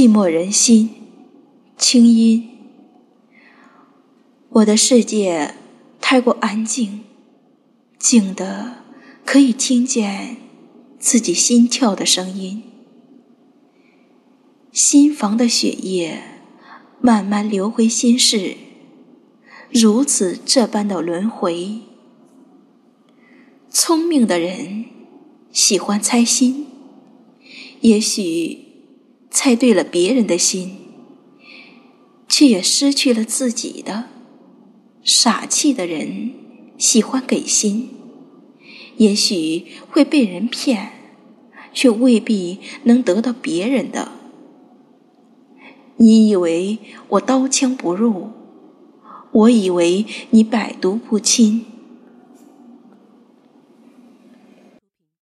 寂寞人心，清音。我的世界太过安静，静的可以听见自己心跳的声音。心房的血液慢慢流回心室，如此这般的轮回。聪明的人喜欢猜心，也许猜对了别人的心，却也失去了自己的。傻气的人喜欢给心，也许会被人骗，却未必能得到别人的。你以为我刀枪不入，我以为你百毒不侵。